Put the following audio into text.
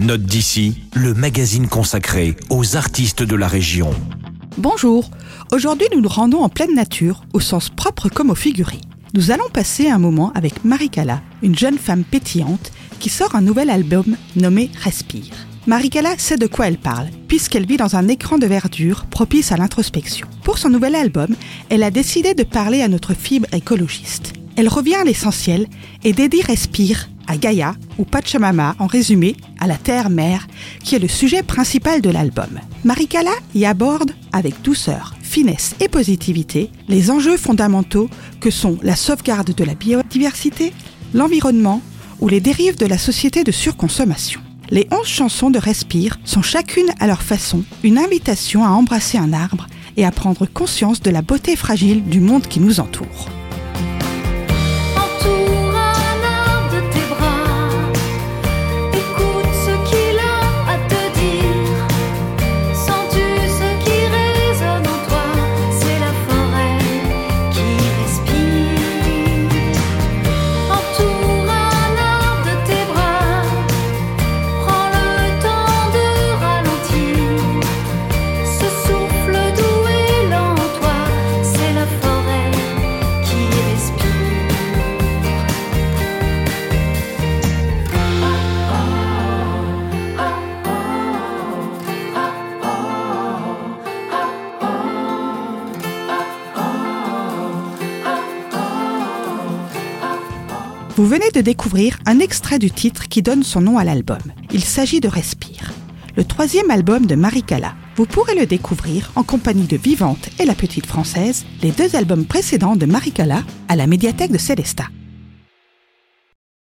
Note d'ici, le magazine consacré aux artistes de la région. Bonjour, aujourd'hui nous nous rendons en pleine nature, au sens propre comme au figuré. Nous allons passer un moment avec Maricala, une jeune femme pétillante qui sort un nouvel album nommé Respire. Maricala sait de quoi elle parle, puisqu'elle vit dans un écran de verdure propice à l'introspection. Pour son nouvel album, elle a décidé de parler à notre fibre écologiste. Elle revient à l'essentiel et dédie Respire à Gaïa ou Pachamama, en résumé, à la terre-mère, qui est le sujet principal de l'album. Maricala y aborde avec douceur, finesse et positivité les enjeux fondamentaux que sont la sauvegarde de la biodiversité, l'environnement ou les dérives de la société de surconsommation. Les onze chansons de Respire sont chacune à leur façon une invitation à embrasser un arbre et à prendre conscience de la beauté fragile du monde qui nous entoure. Vous venez de découvrir un extrait du titre qui donne son nom à l'album. Il s'agit de Respire, le troisième album de Maricala. Vous pourrez le découvrir en compagnie de Vivante et La Petite Française, les deux albums précédents de Maricala à la médiathèque de Célestat.